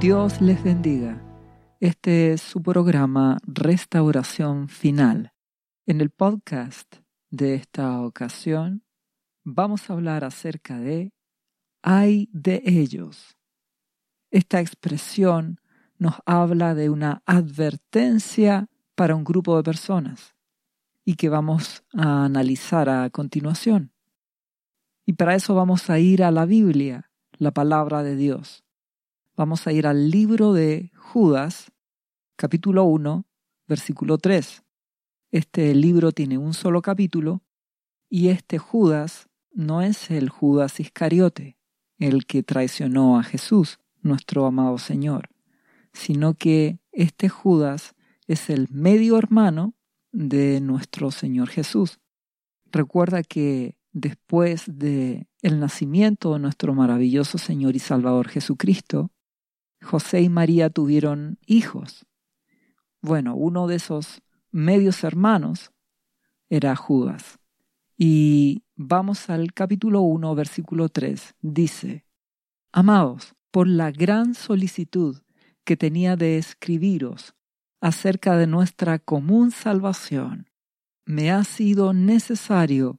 Dios les bendiga. Este es su programa Restauración Final. En el podcast de esta ocasión vamos a hablar acerca de hay de ellos. Esta expresión nos habla de una advertencia para un grupo de personas y que vamos a analizar a continuación. Y para eso vamos a ir a la Biblia, la palabra de Dios. Vamos a ir al libro de Judas, capítulo 1, versículo 3. Este libro tiene un solo capítulo y este Judas no es el Judas Iscariote, el que traicionó a Jesús, nuestro amado Señor, sino que este Judas es el medio hermano de nuestro Señor Jesús. Recuerda que después de el nacimiento de nuestro maravilloso Señor y Salvador Jesucristo, José y María tuvieron hijos. Bueno, uno de esos medios hermanos era Judas. Y vamos al capítulo 1, versículo 3. Dice, Amados, por la gran solicitud que tenía de escribiros acerca de nuestra común salvación, me ha sido necesario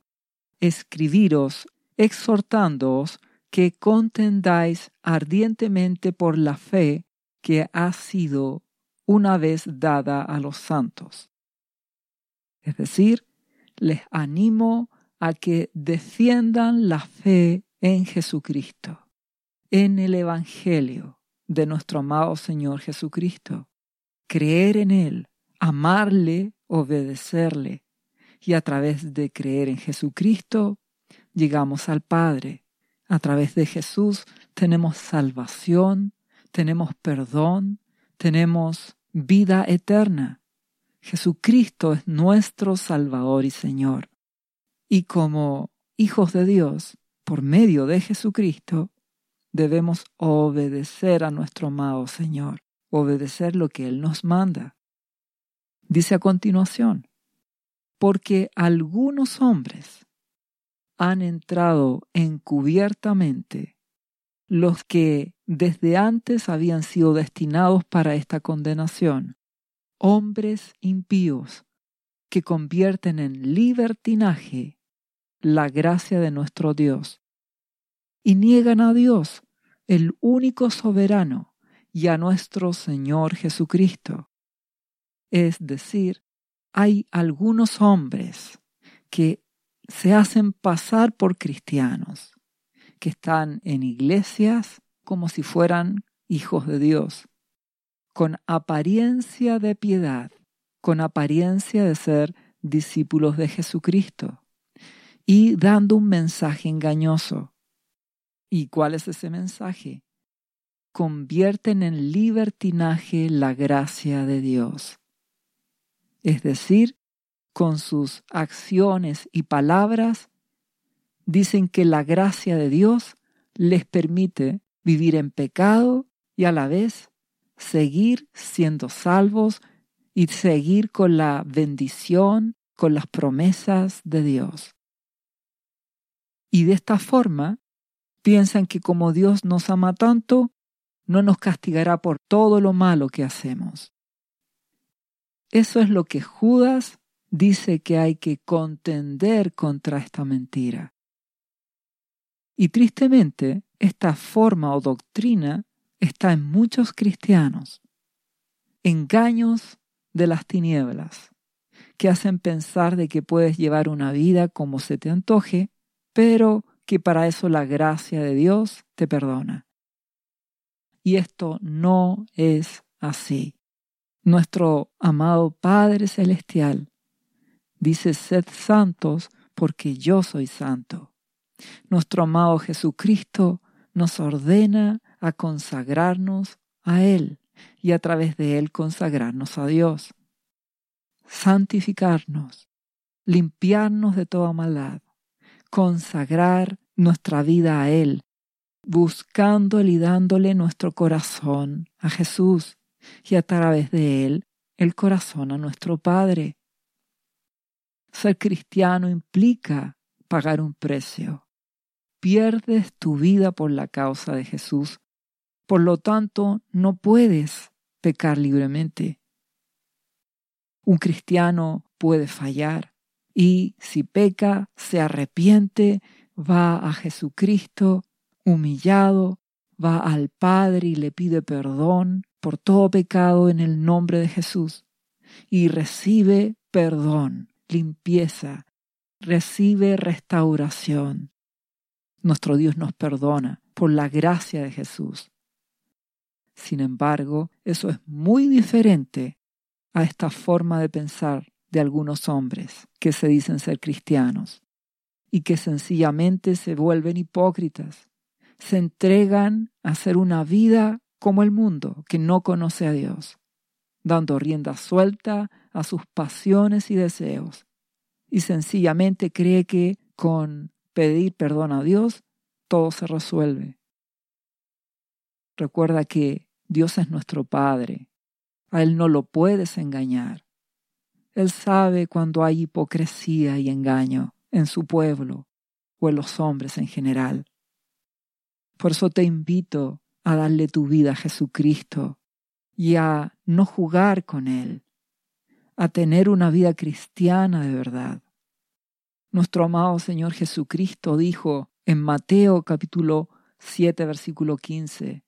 escribiros exhortándoos que contendáis ardientemente por la fe que ha sido una vez dada a los santos. Es decir, les animo a que defiendan la fe en Jesucristo, en el Evangelio de nuestro amado Señor Jesucristo, creer en Él, amarle, obedecerle, y a través de creer en Jesucristo llegamos al Padre. A través de Jesús tenemos salvación, tenemos perdón, tenemos vida eterna. Jesucristo es nuestro Salvador y Señor. Y como hijos de Dios, por medio de Jesucristo, debemos obedecer a nuestro amado Señor, obedecer lo que Él nos manda. Dice a continuación, porque algunos hombres han entrado encubiertamente, los que desde antes habían sido destinados para esta condenación, hombres impíos que convierten en libertinaje la gracia de nuestro Dios y niegan a Dios, el único soberano, y a nuestro Señor Jesucristo. Es decir, hay algunos hombres que se hacen pasar por cristianos, que están en iglesias como si fueran hijos de Dios, con apariencia de piedad, con apariencia de ser discípulos de Jesucristo, y dando un mensaje engañoso. ¿Y cuál es ese mensaje? Convierten en libertinaje la gracia de Dios. Es decir, con sus acciones y palabras, dicen que la gracia de Dios les permite vivir en pecado y a la vez seguir siendo salvos y seguir con la bendición, con las promesas de Dios. Y de esta forma piensan que como Dios nos ama tanto, no nos castigará por todo lo malo que hacemos. Eso es lo que Judas dice que hay que contender contra esta mentira. Y tristemente, esta forma o doctrina está en muchos cristianos. Engaños de las tinieblas que hacen pensar de que puedes llevar una vida como se te antoje, pero que para eso la gracia de Dios te perdona. Y esto no es así. Nuestro amado Padre Celestial Dice, sed santos porque yo soy santo. Nuestro amado Jesucristo nos ordena a consagrarnos a Él y a través de Él consagrarnos a Dios. Santificarnos, limpiarnos de toda maldad, consagrar nuestra vida a Él, buscándole y dándole nuestro corazón a Jesús y a través de Él el corazón a nuestro Padre. Ser cristiano implica pagar un precio. Pierdes tu vida por la causa de Jesús, Por lo tanto, no puedes pecar libremente. Un cristiano puede fallar y si peca, se arrepiente, va a Jesucristo humillado, va al Padre y le pide perdón por todo pecado en el nombre de Jesús y recibe perdón, limpieza, recibe restauración. Nuestro Dios nos perdona por la gracia de Jesús. Sin embargo, eso es muy diferente a esta forma de pensar de algunos hombres que se dicen ser cristianos y que sencillamente se vuelven hipócritas, se entregan a hacer una vida como el mundo que no conoce a Dios, dando rienda suelta a sus pasiones y deseos, y sencillamente cree que con pedir perdón a Dios todo se resuelve. Recuerda que Dios es nuestro Padre, a Él no lo puedes engañar. Él sabe cuando hay hipocresía y engaño en su pueblo o en los hombres en general. Por eso te invito a darle tu vida a Jesucristo y a no jugar con Él, a tener una vida cristiana de verdad. Nuestro amado Señor Jesucristo dijo en Mateo capítulo 7 versículo 15,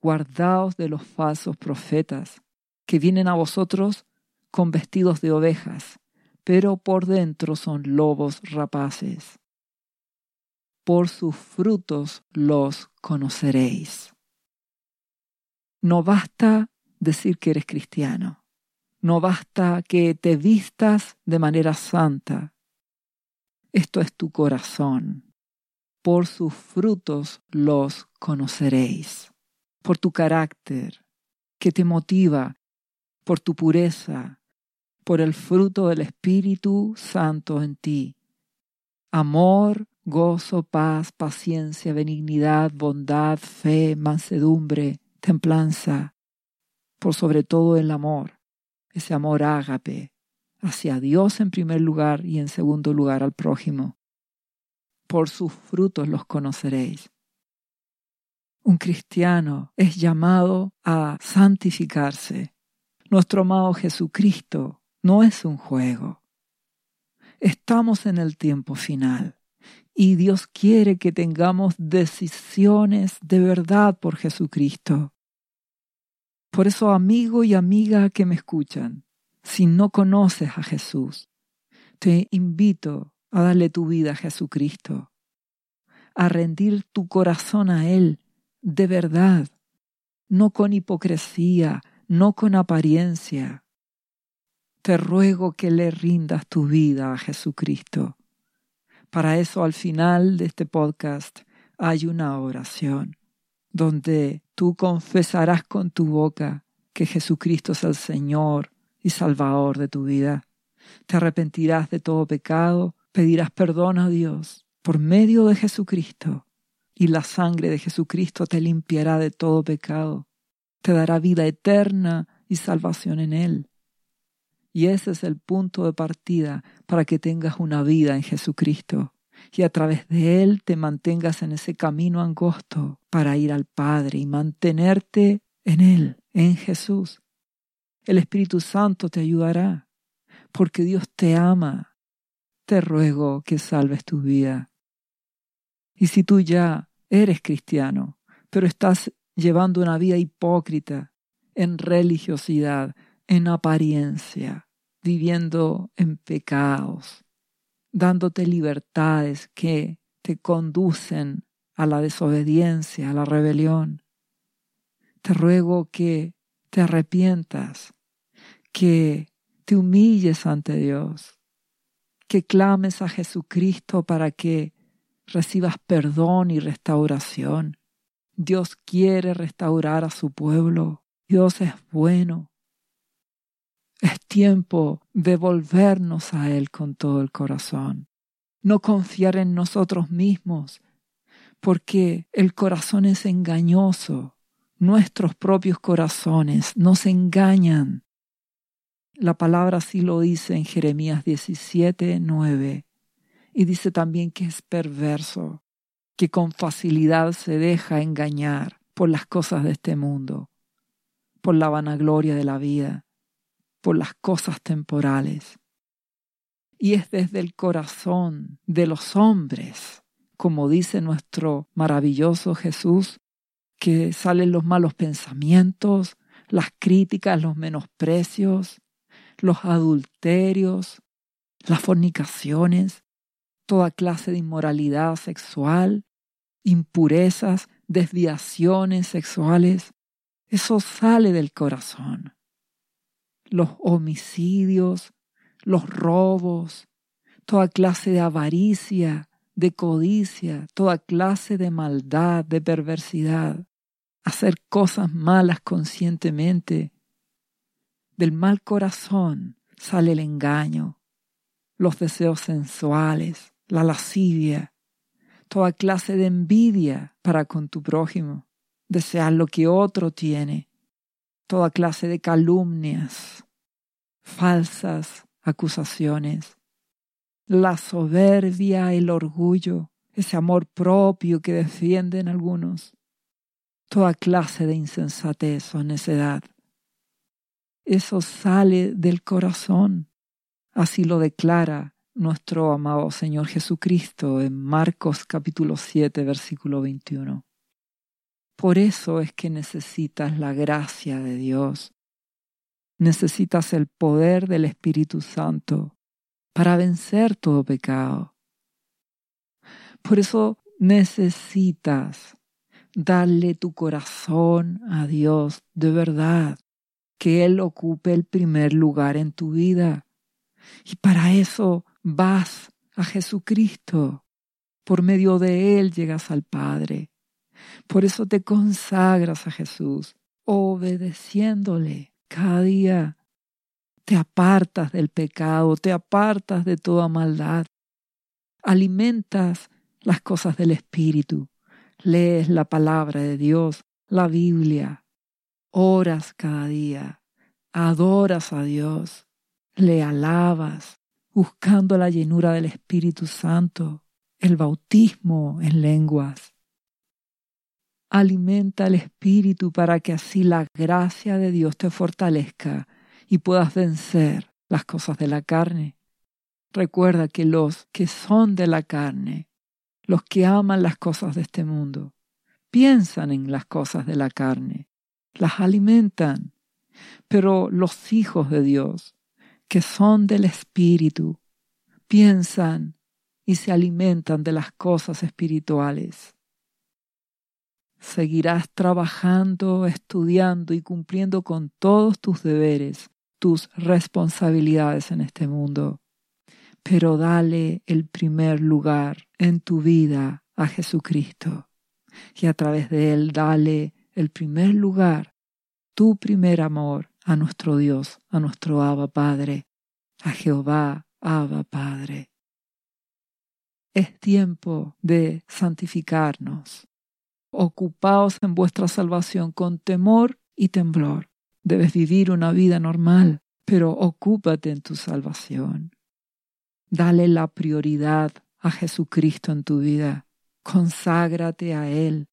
Guardaos de los falsos profetas, que vienen a vosotros con vestidos de ovejas, pero por dentro son lobos rapaces. Por sus frutos los conoceréis. No basta decir que eres cristiano. No basta que te vistas de manera santa. Esto es tu corazón. Por sus frutos los conoceréis. Por tu carácter, que te motiva, por tu pureza, por el fruto del Espíritu Santo en ti. Amor, gozo, paz, paciencia, benignidad, bondad, fe, mansedumbre, templanza, por sobre todo el amor, ese amor ágape, hacia Dios en primer lugar y en segundo lugar al prójimo. Por sus frutos los conoceréis. Un cristiano es llamado a santificarse. Nuestro amado Jesucristo no es un juego. Estamos en el tiempo final y Dios quiere que tengamos decisiones de verdad por Jesucristo. Por eso, amigo y amiga que me escuchan, si no conoces a Jesús, te invito a darle tu vida a Jesucristo, a rendir tu corazón a Él de verdad, no con hipocresía, no con apariencia. Te ruego que le rindas tu vida a Jesucristo. Para eso al final de este podcast hay una oración donde tú confesarás con tu boca que Jesucristo es el Señor y Salvador de tu vida. Te arrepentirás de todo pecado, pedirás perdón a Dios por medio de Jesucristo y la sangre de Jesucristo te limpiará de todo pecado, te dará vida eterna y salvación en Él. Y ese es el punto de partida para que tengas una vida en Jesucristo y a través de Él te mantengas en ese camino angosto para ir al Padre y mantenerte en Él, en Jesús. El Espíritu Santo te ayudará, porque Dios te ama. Te ruego que salves tu vida. Y si tú ya eres cristiano, pero estás llevando una vida hipócrita, en religiosidad, en apariencia, viviendo en pecados, dándote libertades que te conducen a la desobediencia, a la rebelión. Te ruego que te arrepientas, que te humilles ante Dios, que clames a Jesucristo para que recibas perdón y restauración. Dios quiere restaurar a su pueblo. Dios es bueno. Es tiempo de volvernos a Él con todo el corazón. No confiar en nosotros mismos, porque el corazón es engañoso. Nuestros propios corazones nos engañan. La palabra así lo dice en Jeremías 17, 9. Y dice también que es perverso, que con facilidad se deja engañar por las cosas de este mundo, por la vanagloria de la vida, por las cosas temporales. Y es desde el corazón de los hombres, como dice nuestro maravilloso Jesús, que salen los malos pensamientos, las críticas, los menosprecios, los adulterios, las fornicaciones, toda clase de inmoralidad sexual, impurezas, desviaciones sexuales. Eso sale del corazón. Los homicidios, los robos, toda clase de avaricia, de codicia, toda clase de maldad, de perversidad, hacer cosas malas conscientemente. Del mal corazón sale el engaño, los deseos sensuales, la lascivia, toda clase de envidia para con tu prójimo, desear lo que otro tiene, toda clase de calumnias, falsas acusaciones, la soberbia, el orgullo, ese amor propio que defienden algunos, toda clase de insensatez o necedad. Eso sale del corazón, así lo declara nuestro amado Señor Jesucristo en Marcos capítulo 7 versículo 21. Por eso es que necesitas la gracia de Dios. Necesitas el poder del Espíritu Santo para vencer todo pecado. Por eso necesitas darle tu corazón a Dios de verdad, que Él ocupe el primer lugar en tu vida. Y para eso vas a Jesucristo. Por medio de Él llegas al Padre. Por eso te consagras a Jesús, obedeciéndole cada día. Te apartas del pecado, te apartas de toda maldad, alimentas las cosas del Espíritu, lees la palabra de Dios, la Biblia, oras cada día, adoras a Dios, le alabas, buscando la llenura del Espíritu Santo, el bautismo en lenguas. Alimenta el Espíritu para que así la gracia de Dios te fortalezca y puedas vencer las cosas de la carne. Recuerda que los que son de la carne, los que aman las cosas de este mundo, piensan en las cosas de la carne, las alimentan, pero los hijos de Dios, que son del Espíritu, piensan y se alimentan de las cosas espirituales. Seguirás trabajando, estudiando y cumpliendo con todos tus deberes tus responsabilidades en este mundo, pero dale el primer lugar en tu vida a Jesucristo y a través de él dale el primer lugar, tu primer amor a nuestro Dios, a nuestro Abba Padre, a Jehová Abba Padre. Es tiempo de santificarnos. Ocupaos en vuestra salvación con temor y temblor Debes vivir una vida normal, pero ocúpate en tu salvación. Dale la prioridad a Jesucristo en tu vida. Conságrate a Él.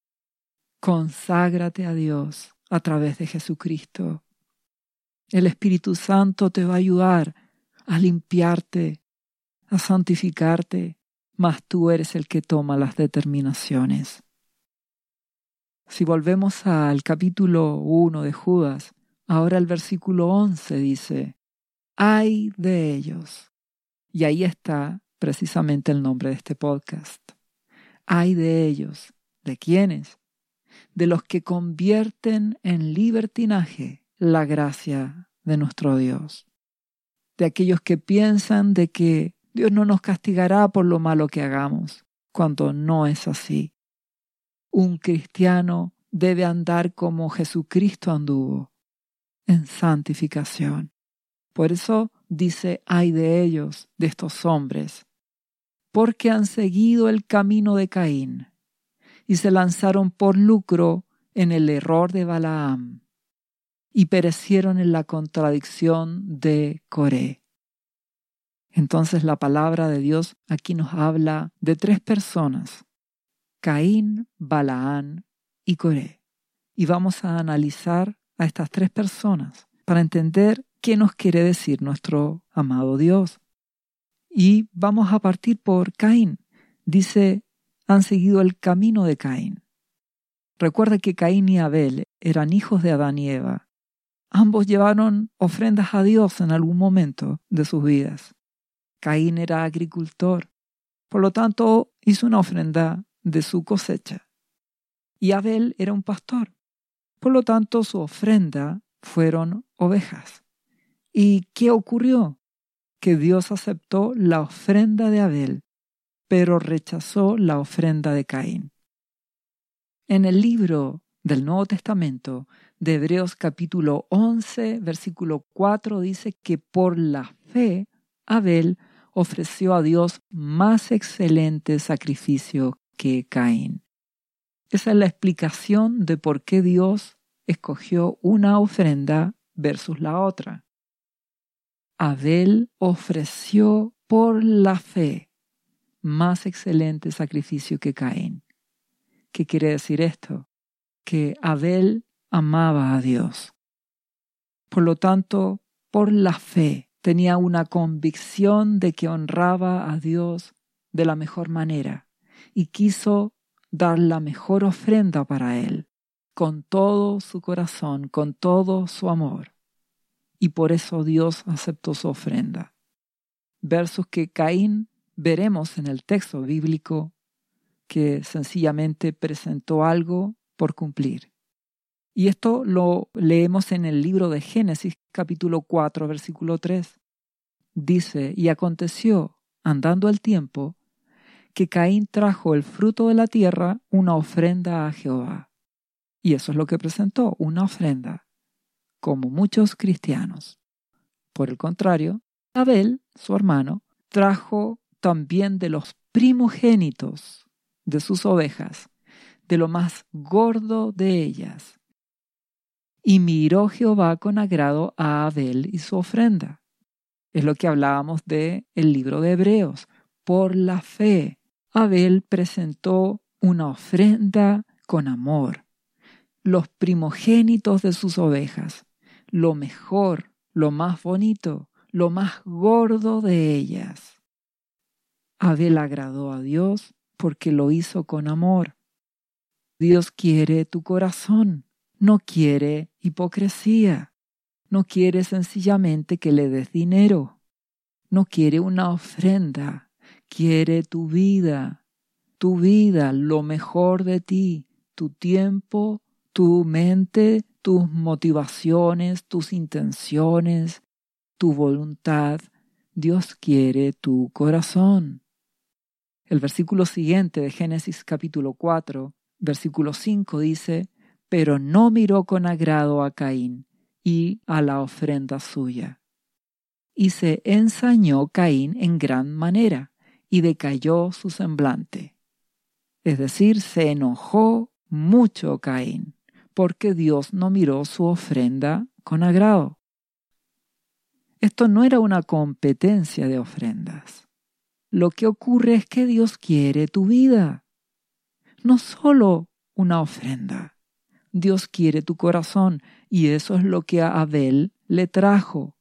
Conságrate a Dios a través de Jesucristo. El Espíritu Santo te va a ayudar a limpiarte, a santificarte, mas tú eres el que toma las determinaciones. Si volvemos al capítulo 1 de Judas, Ahora el versículo 11 dice, hay de ellos. Y ahí está precisamente el nombre de este podcast. Hay de ellos. ¿De quiénes? De los que convierten en libertinaje la gracia de nuestro Dios. De aquellos que piensan de que Dios no nos castigará por lo malo que hagamos, cuando no es así. Un cristiano debe andar como Jesucristo anduvo, en santificación. Por eso dice, ay de ellos, de estos hombres, porque han seguido el camino de Caín y se lanzaron por lucro en el error de Balaam y perecieron en la contradicción de Coré. Entonces la palabra de Dios aquí nos habla de tres personas, Caín, Balaam y Coré. y vamos a analizar a estas tres personas para entender qué nos quiere decir nuestro amado Dios. Y vamos a partir por Caín. Dice, han seguido el camino de Caín. Recuerda que Caín y Abel eran hijos de Adán y Eva. Ambos llevaron ofrendas a Dios en algún momento de sus vidas. Caín era agricultor, por lo tanto hizo una ofrenda de su cosecha. Y Abel era un pastor, por lo tanto su ofrenda fueron ovejas. ¿Y qué ocurrió? Que Dios aceptó la ofrenda de Abel, pero rechazó la ofrenda de Caín. En el libro del Nuevo Testamento de Hebreos capítulo 11, versículo 4 dice que por la fe Abel ofreció a Dios más excelente sacrificio que Caín. Esa es la explicación de por qué Dios escogió una ofrenda versus la otra. Abel ofreció por la fe más excelente sacrificio que Caín. ¿Qué quiere decir esto? Que Abel amaba a Dios. Por lo tanto, por la fe tenía una convicción de que honraba a Dios de la mejor manera y quiso dar la mejor ofrenda para Él, con todo su corazón, con todo su amor y por eso Dios aceptó su ofrenda. Versos que Caín veremos en el texto bíblico que sencillamente presentó algo por cumplir. Y esto lo leemos en el libro de Génesis capítulo 4 versículo 3. Dice, y aconteció, andando el tiempo, que Caín trajo el fruto de la tierra una ofrenda a Jehová. Y eso es lo que presentó, una ofrenda como muchos cristianos. Por el contrario, Abel, su hermano, trajo también de los primogénitos de sus ovejas, de lo más gordo de ellas. Y miró Jehová con agrado a Abel y su ofrenda. Es lo que hablábamos de el libro de Hebreos. Por la fe, Abel presentó una ofrenda con amor, los primogénitos de sus ovejas, lo mejor, lo más bonito, lo más gordo de ellas. Abel agradó a Dios porque lo hizo con amor. Dios quiere tu corazón, no quiere hipocresía, no quiere sencillamente que le des dinero, no quiere una ofrenda, quiere tu vida, tu vida, lo mejor de ti, tu tiempo, tu mente, tus motivaciones, tus intenciones, tu voluntad. Dios quiere tu corazón. El versículo siguiente de Génesis capítulo 4, versículo 5 dice, pero no miró con agrado a Caín y a la ofrenda suya. Y se ensañó Caín en gran manera, y decayó su semblante. Es decir, se enojó mucho Caín porque Dios no miró su ofrenda con agrado. Esto no era una competencia de ofrendas. Lo que ocurre es que Dios quiere tu vida, no solo una ofrenda. Dios quiere tu corazón y eso es lo que a Abel le trajo.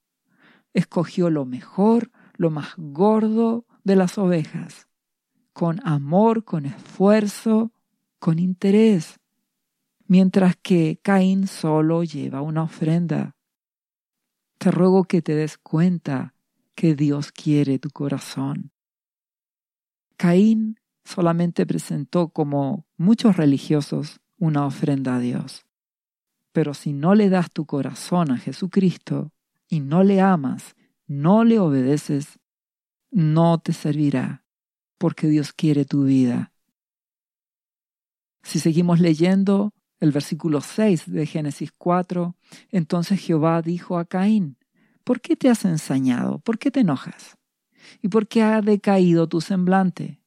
Escogió lo mejor, lo más gordo de las ovejas, con amor, con esfuerzo, con interés mientras que Caín solo lleva una ofrenda. Te ruego que te des cuenta que Dios quiere tu corazón. Caín solamente presentó como muchos religiosos una ofrenda a Dios. Pero si no le das tu corazón a Jesucristo y no le amas, no le obedeces, no te servirá, porque Dios quiere tu vida. Si seguimos leyendo, el versículo 6 de Génesis 4, entonces Jehová dijo a Caín, ¿por qué te has ensañado? ¿Por qué te enojas? ¿Y por qué ha decaído tu semblante?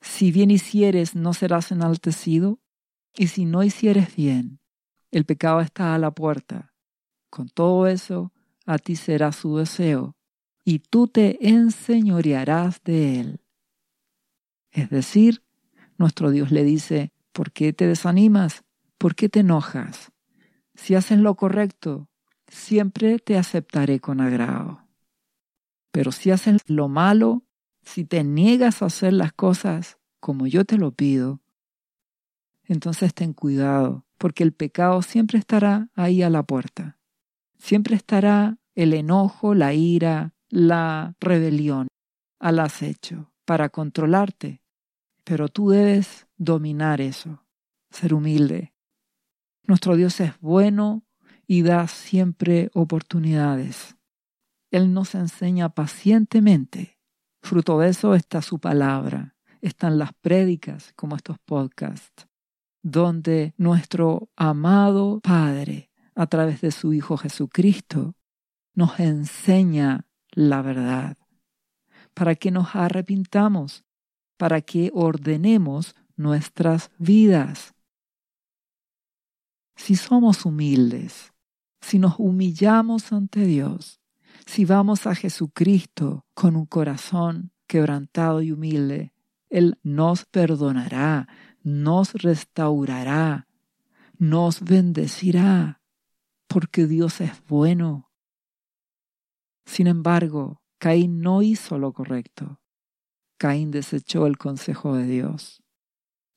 Si bien hicieres, ¿no serás enaltecido? Y si no hicieres bien, el pecado está a la puerta. Con todo eso, a ti será su deseo, y tú te enseñorearás de él. Es decir, nuestro Dios le dice, ¿por qué te desanimas? ¿Por qué te enojas? Si haces lo correcto, siempre te aceptaré con agrado. Pero si haces lo malo, si te niegas a hacer las cosas como yo te lo pido, entonces ten cuidado, porque el pecado siempre estará ahí a la puerta. Siempre estará el enojo, la ira, la rebelión al acecho para controlarte. Pero tú debes dominar eso, ser humilde. Nuestro Dios es bueno y da siempre oportunidades. Él nos enseña pacientemente. Fruto de eso está su palabra, están las prédicas como estos podcasts, donde nuestro amado Padre, a través de su Hijo Jesucristo, nos enseña la verdad, para que nos arrepintamos, para que ordenemos nuestras vidas. Si somos humildes, si nos humillamos ante Dios, si vamos a Jesucristo con un corazón quebrantado y humilde, Él nos perdonará, nos restaurará, nos bendecirá, porque Dios es bueno sin embargo, Caín no hizo lo correcto. Caín desechó el consejo de Dios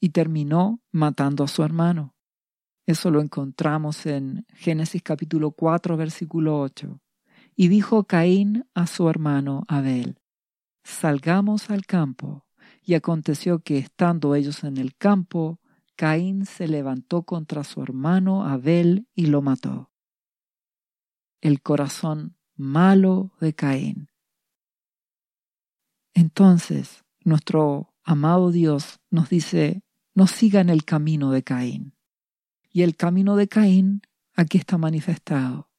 y terminó matando a su hermano. Eso lo encontramos en Génesis capítulo 4, versículo 8. Y dijo Caín a su hermano Abel, Salgamos al campo. Y aconteció que estando ellos en el campo, Caín se levantó contra su hermano Abel y lo mató. El corazón malo de Caín. Entonces, nuestro amado Dios nos dice, no sigan el camino de Caín. Y el camino de Caín aquí está manifestado.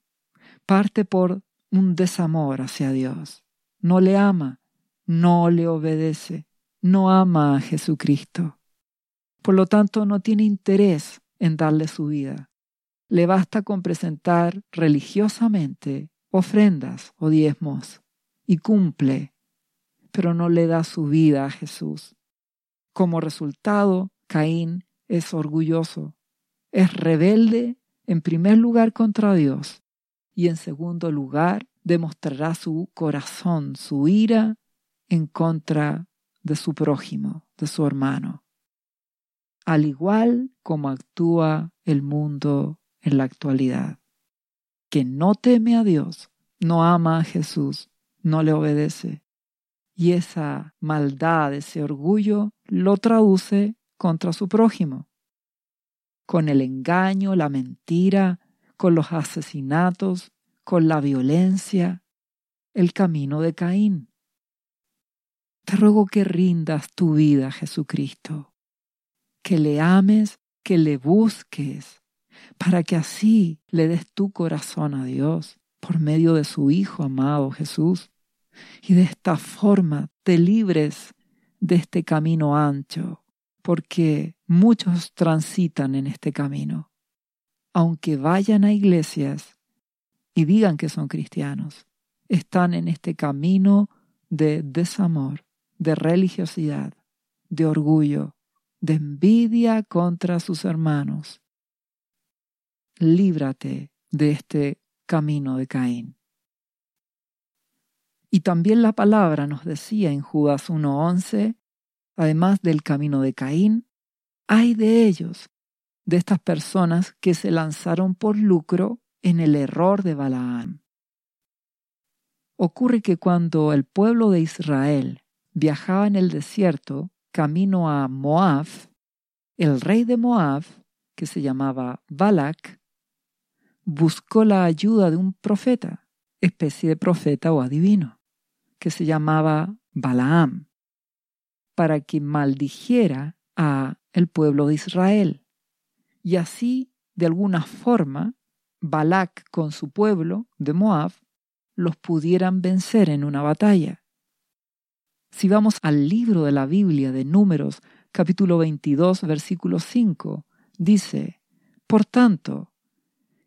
Parte por un desamor hacia Dios. No le ama, no le obedece, no ama a Jesucristo. Por lo tanto, no tiene interés en darle su vida. Le basta con presentar religiosamente ofrendas o diezmos y cumple, pero no le da su vida a Jesús. Como resultado, Caín es orgulloso, es rebelde en primer lugar contra Dios y en segundo lugar demostrará su corazón, su ira en contra de su prójimo, de su hermano. Al igual como actúa el mundo en la actualidad que no teme a Dios, no ama a Jesús, no le obedece. Y esa maldad, ese orgullo, lo traduce contra su prójimo. Con el engaño, la mentira, con los asesinatos, con la violencia, el camino de Caín. Te ruego que rindas tu vida a Jesucristo, que le ames, que le busques, para que así le des tu corazón a Dios por medio de su Hijo amado Jesús. Y de esta forma te libres de este camino ancho, porque muchos transitan en este camino. Aunque vayan a iglesias y digan que son cristianos, están en este camino de desamor, de religiosidad, de orgullo, de envidia contra sus hermanos, líbrate de este camino de Caín. Y también la palabra nos decía en Judas 1.11, además del camino de Caín, hay de ellos, de estas personas que se lanzaron por lucro en el error de Balaam. Ocurre que cuando el pueblo de Israel viajaba en el desierto camino a Moab, el rey de Moab, que se llamaba Balak, buscó la ayuda de un profeta, especie de profeta o adivino, que se llamaba Balaam, para que maldijera a el pueblo de Israel. Y así, de alguna forma, Balac con su pueblo de Moab los pudieran vencer en una batalla. Si vamos al libro de la Biblia de Números, capítulo 22, versículo 5, dice, Por tanto,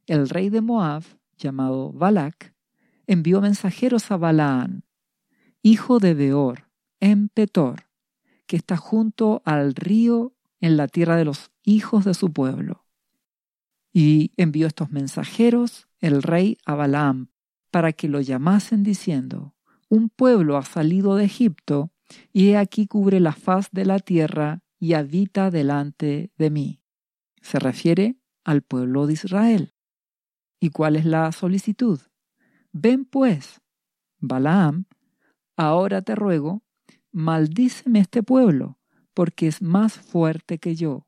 el rey de Moab, llamado Balac, envió mensajeros a Balaán, hijo de Beor, en Petor, que está junto al río en la tierra de los hijos de su pueblo. Y envió estos mensajeros el rey a Balaam para que lo llamasen diciendo, un pueblo ha salido de Egipto y he aquí cubre la faz de la tierra y habita delante de mí. Se refiere al pueblo de Israel. ¿Y cuál es la solicitud? Ven pues, Balaam, ahora te ruego, maldíceme este pueblo, porque es más fuerte que yo.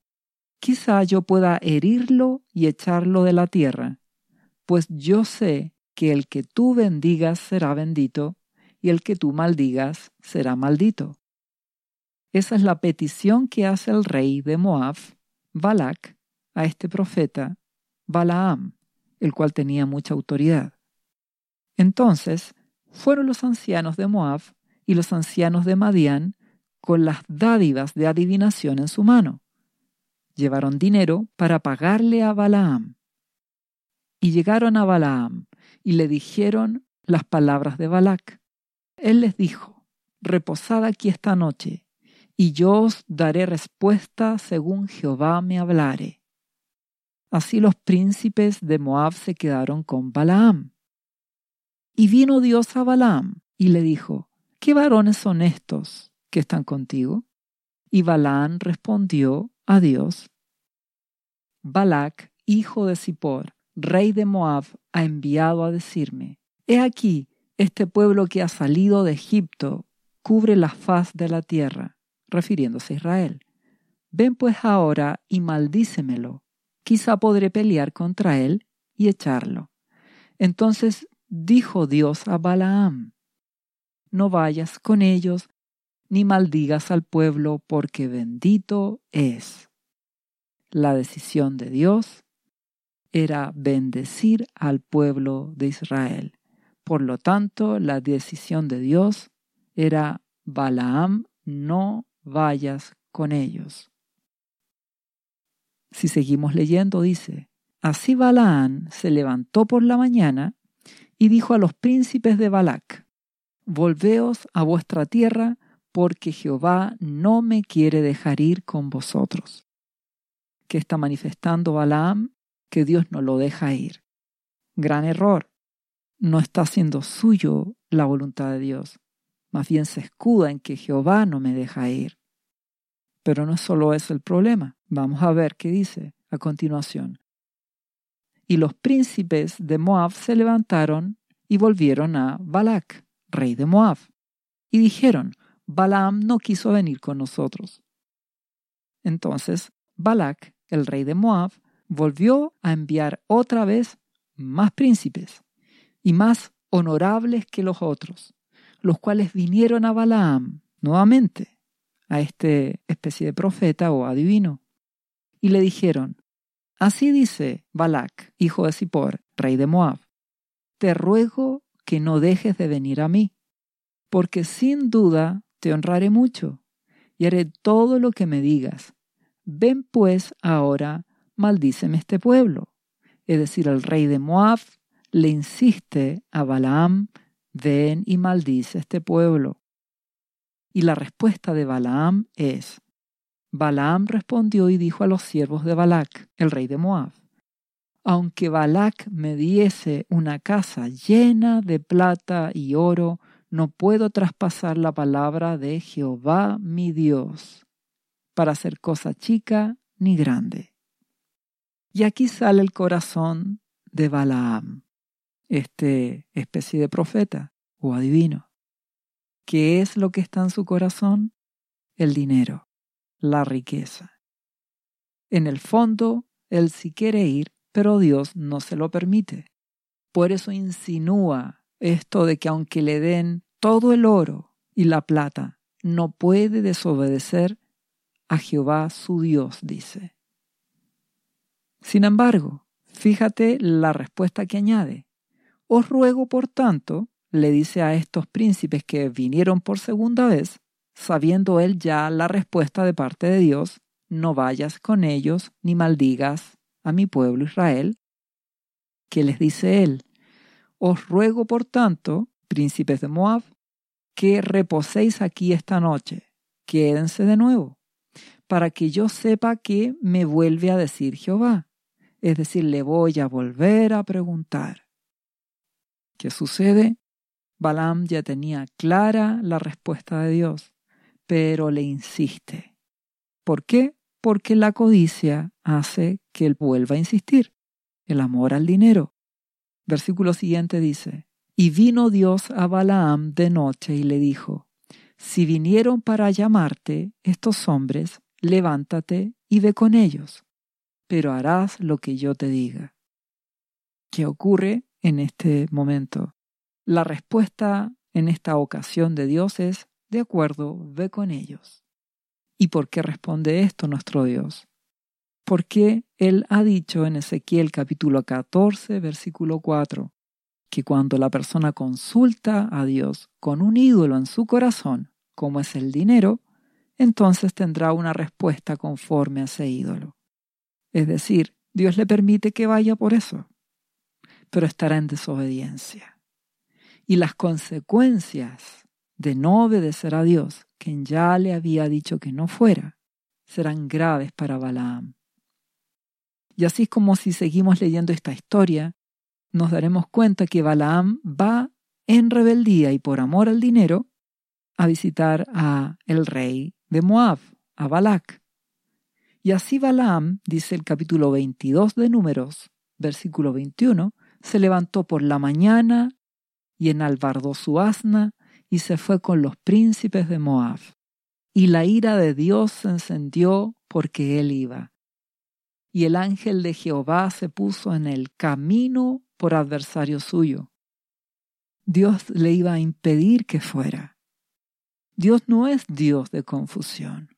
Quizá yo pueda herirlo y echarlo de la tierra, pues yo sé que el que tú bendigas será bendito, y el que tú maldigas será maldito. Esa es la petición que hace el rey de Moab, Balak, a este profeta, Balaam, el cual tenía mucha autoridad. Entonces fueron los ancianos de Moab y los ancianos de Madián con las dádivas de adivinación en su mano. Llevaron dinero para pagarle a Balaam. Y llegaron a Balaam y le dijeron las palabras de Balac. Él les dijo, Reposad aquí esta noche, y yo os daré respuesta según Jehová me hablare. Así los príncipes de Moab se quedaron con Balaam. Y vino Dios a Balaam y le dijo, ¿qué varones son estos que están contigo? Y Balaam respondió a Dios, Balac, hijo de Zippor, rey de Moab, ha enviado a decirme, He aquí, este pueblo que ha salido de Egipto cubre la faz de la tierra, refiriéndose a Israel. Ven pues ahora y maldícemelo, quizá podré pelear contra él y echarlo. Entonces dijo Dios a Balaam, no vayas con ellos, ni maldigas al pueblo, porque bendito es. La decisión de Dios era bendecir al pueblo de Israel. Por lo tanto, la decisión de Dios era, Balaam, no vayas con ellos. Si seguimos leyendo, dice, así Balaam se levantó por la mañana y dijo a los príncipes de Balac, Volveos a vuestra tierra, porque Jehová no me quiere dejar ir con vosotros. ¿Qué está manifestando Balaam? Que Dios no lo deja ir. Gran error. No está haciendo suyo la voluntad de Dios. Más bien se escuda en que Jehová no me deja ir. Pero no es solo eso el problema. Vamos a ver qué dice a continuación. Y los príncipes de Moab se levantaron y volvieron a Balac rey de Moab, y dijeron, Balaam no quiso venir con nosotros. Entonces Balac, el rey de Moab, volvió a enviar otra vez más príncipes y más honorables que los otros, los cuales vinieron a Balaam nuevamente, a este especie de profeta o adivino, y le dijeron, Así dice Balac, hijo de Zippor, rey de Moab, te ruego que no dejes de venir a mí, porque sin duda te honraré mucho y haré todo lo que me digas. Ven pues ahora, maldíceme este pueblo. Es decir, el rey de Moab le insiste a Balaam, ven y maldice este pueblo. Y la respuesta de Balaam es, Balaam respondió y dijo a los siervos de Balac, el rey de Moab, aunque Balac me diese una casa llena de plata y oro, no puedo traspasar la palabra de Jehová mi Dios para hacer cosa chica ni grande. Y aquí sale el corazón de Balaam, este especie de profeta o adivino. ¿Qué es lo que está en su corazón? El dinero, la riqueza. En el fondo, él sí quiere ir pero Dios no se lo permite. Por eso insinúa esto de que aunque le den todo el oro y la plata, no puede desobedecer a Jehová su Dios, dice. Sin embargo, fíjate la respuesta que añade. Os ruego, por tanto, le dice a estos príncipes que vinieron por segunda vez, sabiendo él ya la respuesta de parte de Dios, no vayas con ellos ni maldigas a mi pueblo Israel, que les dice él, os ruego por tanto, príncipes de Moab, que reposéis aquí esta noche, quédense de nuevo, para que yo sepa que me vuelve a decir Jehová. Es decir, le voy a volver a preguntar. ¿Qué sucede? Balaam ya tenía clara la respuesta de Dios, pero le insiste. ¿Por qué? Porque la codicia hace que él vuelva a insistir. El amor al dinero. Versículo siguiente dice, Y vino Dios a Balaam de noche y le dijo, Si vinieron para llamarte estos hombres, levántate y ve con ellos, pero harás lo que yo te diga. ¿Qué ocurre en este momento? La respuesta en esta ocasión de Dios es, de acuerdo, ve con ellos. ¿Y por qué responde esto nuestro Dios? Porque Él ha dicho en Ezequiel capítulo 14, versículo 4, que cuando la persona consulta a Dios con un ídolo en su corazón, como es el dinero, entonces tendrá una respuesta conforme a ese ídolo. Es decir, Dios le permite que vaya por eso, pero estará en desobediencia. Y las consecuencias de no obedecer a Dios, quien ya le había dicho que no fuera, serán graves para Balaam. Y así es como si seguimos leyendo esta historia, nos daremos cuenta que Balaam va en rebeldía y por amor al dinero a visitar a el rey de Moab, a Balac. Y así Balaam, dice el capítulo 22 de Números, versículo 21, se levantó por la mañana y enalbardó su asna y se fue con los príncipes de Moab. Y la ira de Dios se encendió porque él iba. Y el ángel de Jehová se puso en el camino por adversario suyo. Dios le iba a impedir que fuera. Dios no es Dios de confusión.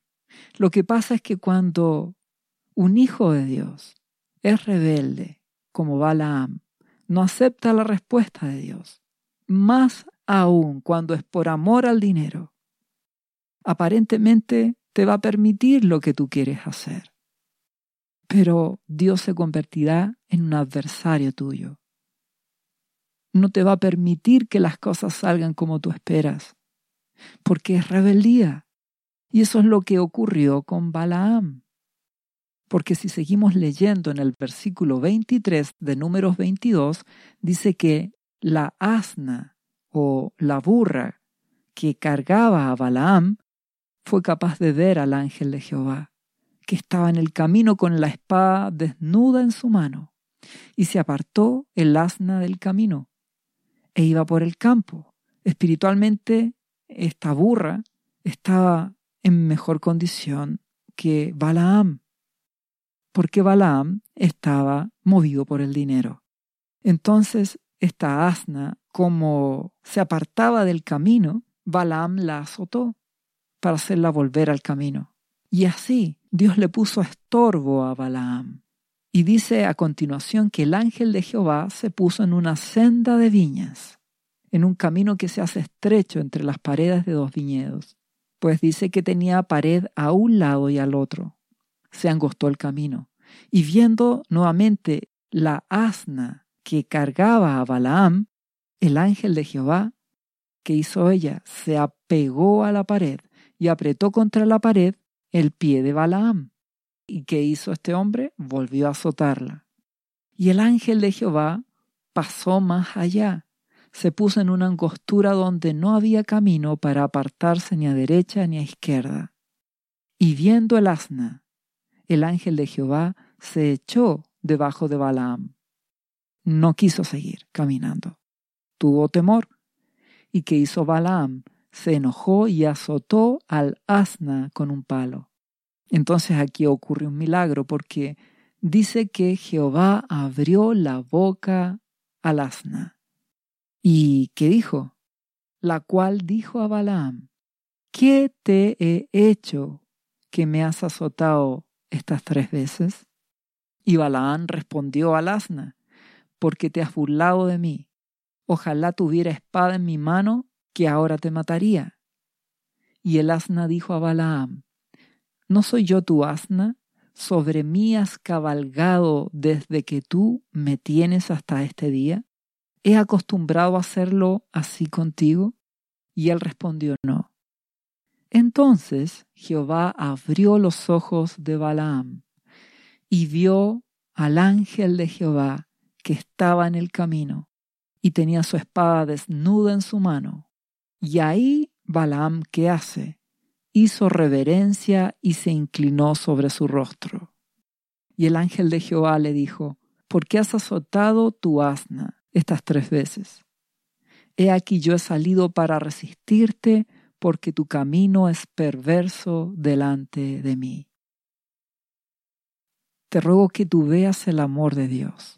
Lo que pasa es que cuando un hijo de Dios es rebelde, como Balaam, no acepta la respuesta de Dios, más aún cuando es por amor al dinero, aparentemente te va a permitir lo que tú quieres hacer. Pero Dios se convertirá en un adversario tuyo. No te va a permitir que las cosas salgan como tú esperas porque es rebeldía. Y eso es lo que ocurrió con Balaam. Porque si seguimos leyendo en el versículo 23 de números 22, dice que la asna o la burra que cargaba a Balaam fue capaz de ver al ángel de Jehová, que estaba en el camino con la espada desnuda en su mano, y se apartó el asna del camino, e iba por el campo. Espiritualmente esta burra estaba en mejor condición que Balaam, porque Balaam estaba movido por el dinero. Entonces, esta asna, como se apartaba del camino, Balaam la azotó para hacerla volver al camino. Y así Dios le puso estorbo a Balaam. Y dice a continuación que el ángel de Jehová se puso en una senda de viñas en un camino que se hace estrecho entre las paredes de dos viñedos, pues dice que tenía pared a un lado y al otro. Se angostó el camino, y viendo nuevamente la asna que cargaba a Balaam, el ángel de Jehová, que hizo ella, se apegó a la pared y apretó contra la pared el pie de Balaam. ¿Y qué hizo este hombre? Volvió a azotarla. Y el ángel de Jehová pasó más allá se puso en una angostura donde no había camino para apartarse ni a derecha ni a izquierda. Y viendo el asna, el ángel de Jehová se echó debajo de Balaam. No quiso seguir caminando. Tuvo temor. ¿Y qué hizo Balaam? Se enojó y azotó al asna con un palo. Entonces aquí ocurre un milagro porque dice que Jehová abrió la boca al asna ¿Y qué dijo? La cual dijo a Balaam, ¿qué te he hecho que me has azotado estas tres veces? Y Balaam respondió al asna, porque te has burlado de mí. Ojalá tuviera espada en mi mano, que ahora te mataría. Y el asna dijo a Balaam, ¿no soy yo tu asna? ¿Sobre mí has cabalgado desde que tú me tienes hasta este día? ¿He acostumbrado a hacerlo así contigo? Y él respondió, no. Entonces Jehová abrió los ojos de Balaam y vio al ángel de Jehová que estaba en el camino y tenía su espada desnuda en su mano. Y ahí Balaam, ¿qué hace? Hizo reverencia y se inclinó sobre su rostro. Y el ángel de Jehová le dijo, ¿por qué has azotado tu asna estas tres veces? He aquí yo he salido para resistirte porque tu camino es perverso delante de mí. Te ruego que tú veas el amor de Dios.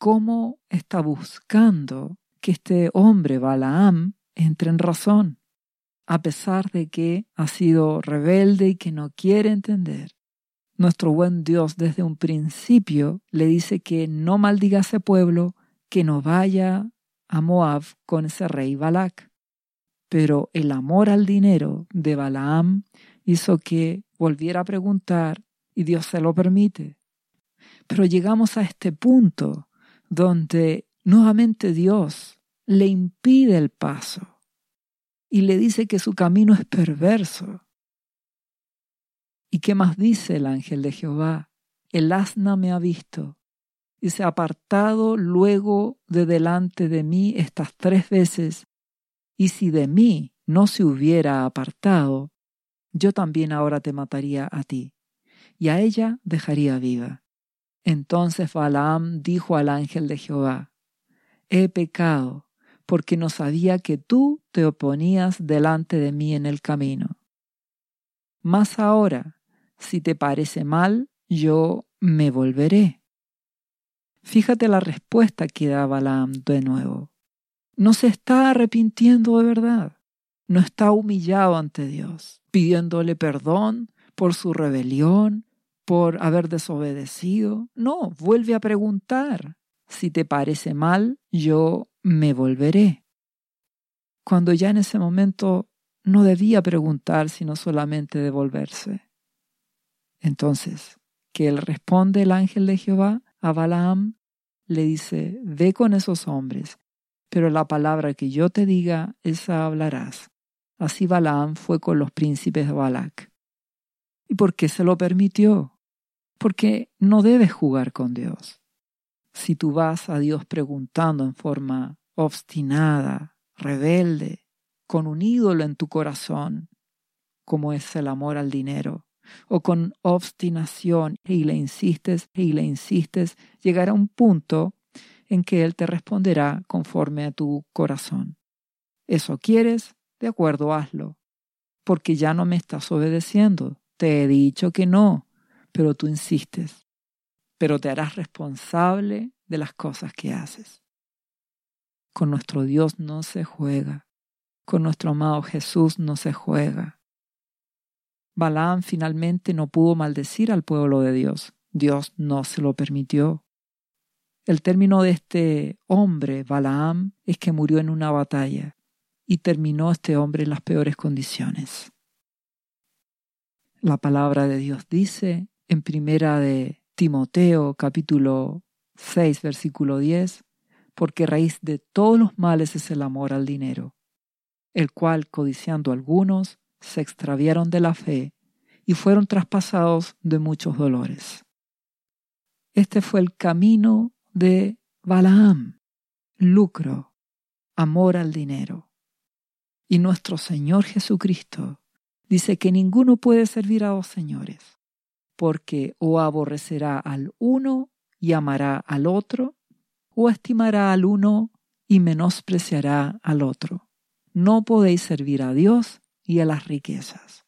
Cómo está buscando que este hombre Balaam entre en razón, a pesar de que ha sido rebelde y que no quiere entender. Nuestro buen Dios desde un principio le dice que no maldiga a ese pueblo, que no vaya a Moab con ese rey Balac. Pero el amor al dinero de Balaam hizo que volviera a preguntar y Dios se lo permite. Pero llegamos a este punto donde nuevamente Dios le impide el paso y le dice que su camino es perverso. ¿Y qué más dice el ángel de Jehová? El asna me ha visto y se ha apartado luego de delante de mí estas tres veces, y si de mí no se hubiera apartado, yo también ahora te mataría a ti, y a ella dejaría viva. Entonces Balaam dijo al ángel de Jehová, He pecado, porque no sabía que tú te oponías delante de mí en el camino. Mas ahora, si te parece mal, yo me volveré. Fíjate la respuesta que da Balaam de nuevo. No se está arrepintiendo de verdad. No está humillado ante Dios, pidiéndole perdón por su rebelión, por haber desobedecido. No, vuelve a preguntar. Si te parece mal, yo me volveré. Cuando ya en ese momento no debía preguntar, sino solamente devolverse. Entonces, que él responde el ángel de Jehová a Balaam, le dice, ve con esos hombres, pero la palabra que yo te diga, esa hablarás. Así Balaam fue con los príncipes de Balac. ¿Y por qué se lo permitió? Porque no debes jugar con Dios. Si tú vas a Dios preguntando en forma obstinada, rebelde, con un ídolo en tu corazón, como es el amor al dinero, o con obstinación y le insistes y le insistes, llegará un punto en que Él te responderá conforme a tu corazón. ¿Eso quieres? De acuerdo, hazlo. Porque ya no me estás obedeciendo. Te he dicho que no, pero tú insistes. Pero te harás responsable de las cosas que haces. Con nuestro Dios no se juega. Con nuestro amado Jesús no se juega. Balaam finalmente no pudo maldecir al pueblo de Dios. Dios no se lo permitió. El término de este hombre, Balaam, es que murió en una batalla y terminó este hombre en las peores condiciones. La palabra de Dios dice en primera de Timoteo capítulo 6 versículo 10, porque raíz de todos los males es el amor al dinero, el cual, codiciando algunos, se extraviaron de la fe y fueron traspasados de muchos dolores. Este fue el camino de Balaam, lucro, amor al dinero. Y nuestro Señor Jesucristo dice que ninguno puede servir a dos señores, porque o aborrecerá al uno y amará al otro, o estimará al uno y menospreciará al otro. No podéis servir a Dios y a las riquezas.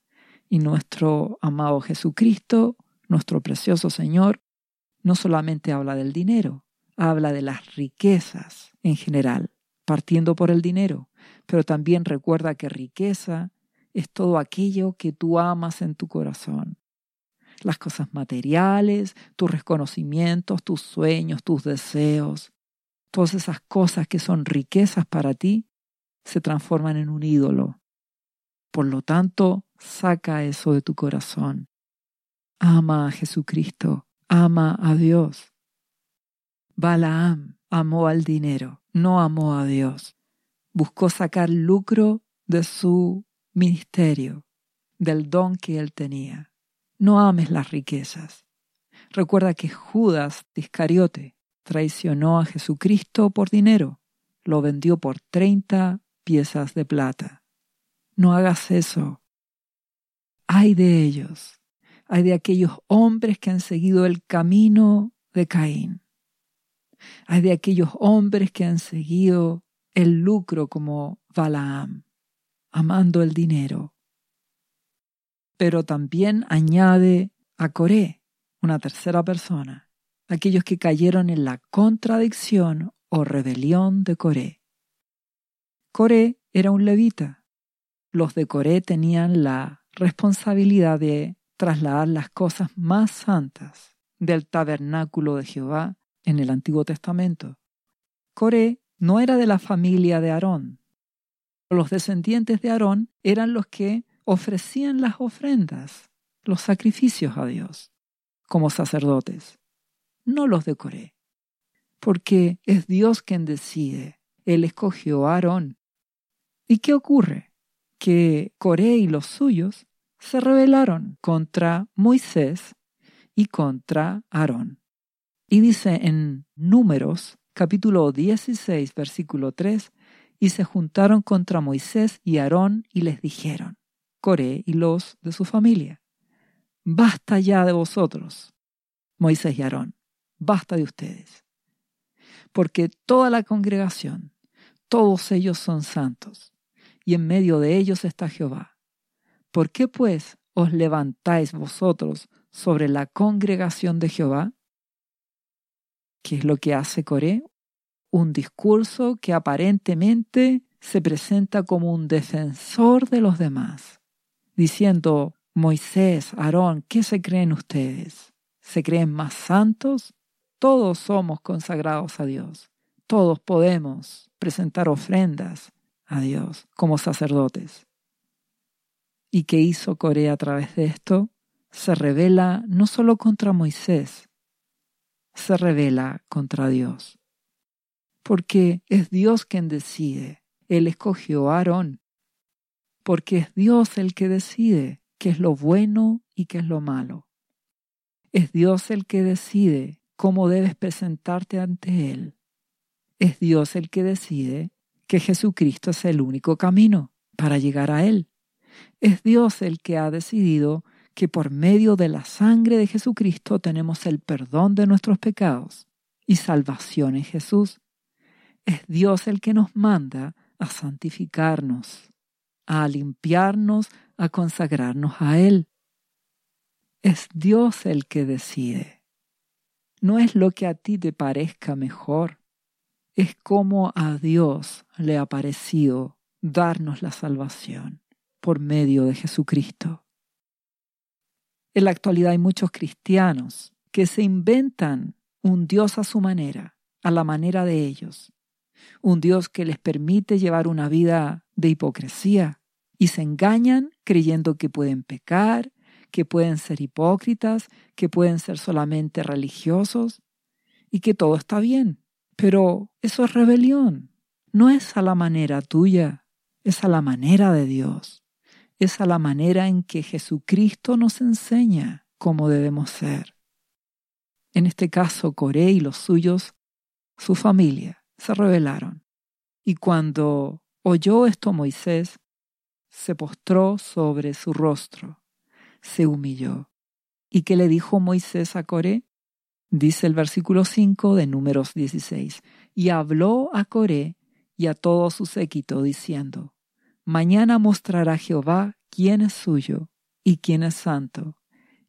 Y nuestro amado Jesucristo, nuestro precioso Señor, no solamente habla del dinero, habla de las riquezas en general, partiendo por el dinero, pero también recuerda que riqueza es todo aquello que tú amas en tu corazón. Las cosas materiales, tus reconocimientos, tus sueños, tus deseos, todas esas cosas que son riquezas para ti, se transforman en un ídolo, por lo tanto, saca eso de tu corazón. Ama a Jesucristo, ama a Dios. Balaam amó al dinero, no amó a Dios. Buscó sacar lucro de su ministerio, del don que él tenía. No ames las riquezas. Recuerda que Judas Iscariote traicionó a Jesucristo por dinero, lo vendió por 30 piezas de plata. No hagas eso. Hay de ellos, hay de aquellos hombres que han seguido el camino de Caín. Hay de aquellos hombres que han seguido el lucro como Balaam, amando el dinero. Pero también añade a Coré, una tercera persona, aquellos que cayeron en la contradicción o rebelión de Coré. Coré era un levita. Los de Coré tenían la responsabilidad de trasladar las cosas más santas del tabernáculo de Jehová en el Antiguo Testamento. Coré no era de la familia de Aarón. Los descendientes de Aarón eran los que ofrecían las ofrendas, los sacrificios a Dios, como sacerdotes, no los de Coré. Porque es Dios quien decide. Él escogió a Aarón. ¿Y qué ocurre? Que Coré y los suyos se rebelaron contra Moisés y contra Aarón. Y dice en Números capítulo 16 versículo 3, y se juntaron contra Moisés y Aarón y les dijeron, Coré y los de su familia, basta ya de vosotros, Moisés y Aarón, basta de ustedes, porque toda la congregación, todos ellos son santos, y en medio de ellos está Jehová. ¿Por qué pues os levantáis vosotros sobre la congregación de Jehová? ¿Qué es lo que hace Coré? Un discurso que aparentemente se presenta como un defensor de los demás, diciendo, Moisés, Aarón, ¿qué se creen ustedes? ¿Se creen más santos? Todos somos consagrados a Dios. Todos podemos presentar ofrendas a Dios como sacerdotes. ¿Y qué hizo Coré a través de esto? Se revela no solo contra Moisés, se revela contra Dios. Porque es Dios quien decide. Él escogió a Aarón. Porque es Dios el que decide qué es lo bueno y qué es lo malo. Es Dios el que decide cómo debes presentarte ante Él. Es Dios el que decide que Jesucristo es el único camino para llegar a Él. Es Dios el que ha decidido que por medio de la sangre de Jesucristo tenemos el perdón de nuestros pecados y salvación en Jesús. Es Dios el que nos manda a santificarnos, a limpiarnos, a consagrarnos a Él. Es Dios el que decide. No es lo que a ti te parezca mejor, es como a Dios le ha parecido darnos la salvación por medio de Jesucristo. En la actualidad hay muchos cristianos que se inventan un Dios a su manera, a la manera de ellos, un Dios que les permite llevar una vida de hipocresía y se engañan creyendo que pueden pecar, que pueden ser hipócritas, que pueden ser solamente religiosos y que todo está bien. Pero eso es rebelión. No es a la manera tuya, es a la manera de Dios es a la manera en que Jesucristo nos enseña cómo debemos ser. En este caso, Coré y los suyos, su familia, se rebelaron. Y cuando oyó esto Moisés, se postró sobre su rostro, se humilló. ¿Y qué le dijo Moisés a Coré? Dice el versículo 5 de Números 16. Y habló a Coré y a todo su séquito, diciendo, Mañana mostrará Jehová quién es suyo y quién es santo,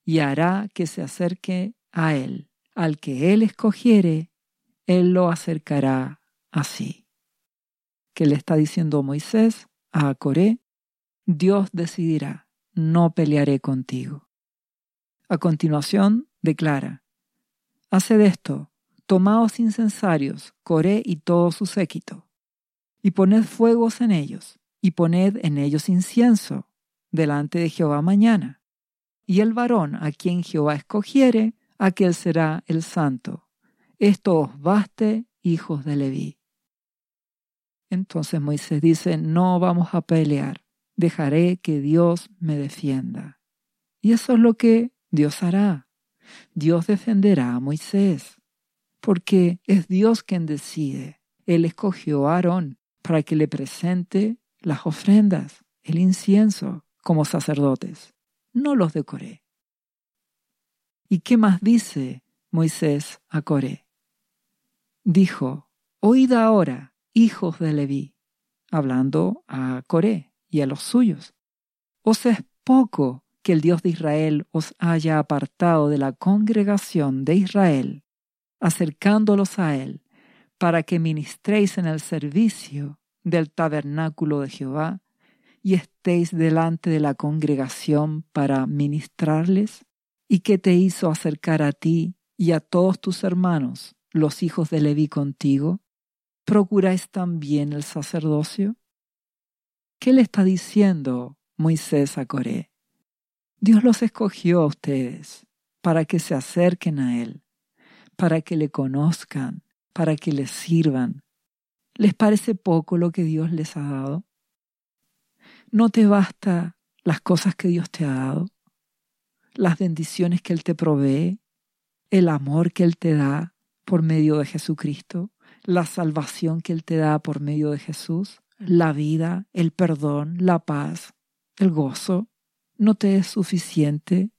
y hará que se acerque a él. Al que él escogiere, él lo acercará así. ¿Qué le está diciendo Moisés a Coré? Dios decidirá, no pelearé contigo. A continuación, declara, Haced esto, tomaos incensarios, Coré y todo su séquito, y poned fuegos en ellos, y poned en ellos incienso delante de Jehová mañana. Y el varón a quien Jehová escogiere, aquel será el santo. Esto os baste, hijos de Leví. Entonces Moisés dice, no vamos a pelear, dejaré que Dios me defienda. Y eso es lo que Dios hará. Dios defenderá a Moisés, porque es Dios quien decide. Él escogió a Aarón para que le presente las ofrendas, el incienso, como sacerdotes, no los de Coré. ¿Y qué más dice Moisés a Coré? Dijo, Oíd ahora, hijos de Leví, hablando a Coré y a los suyos. ¿Os es poco que el Dios de Israel os haya apartado de la congregación de Israel, acercándolos a Él, para que ministréis en el servicio del tabernáculo de Jehová y estéis delante de la congregación para ministrarles? ¿Y qué te hizo acercar a ti y a todos tus hermanos, los hijos de Leví contigo? ¿Procuráis también el sacerdocio? ¿Qué le está diciendo Moisés a Coré? Dios los escogió a ustedes para que se acerquen a Él, para que le conozcan, para que le sirvan. ¿Les parece poco lo que Dios les ha dado? ¿No te basta las cosas que Dios te ha dado? ¿Las bendiciones que Él te provee? ¿El amor que Él te da por medio de Jesucristo? ¿La salvación que Él te da por medio de Jesús? ¿La vida, el perdón, la paz, el gozo? no te es suficiente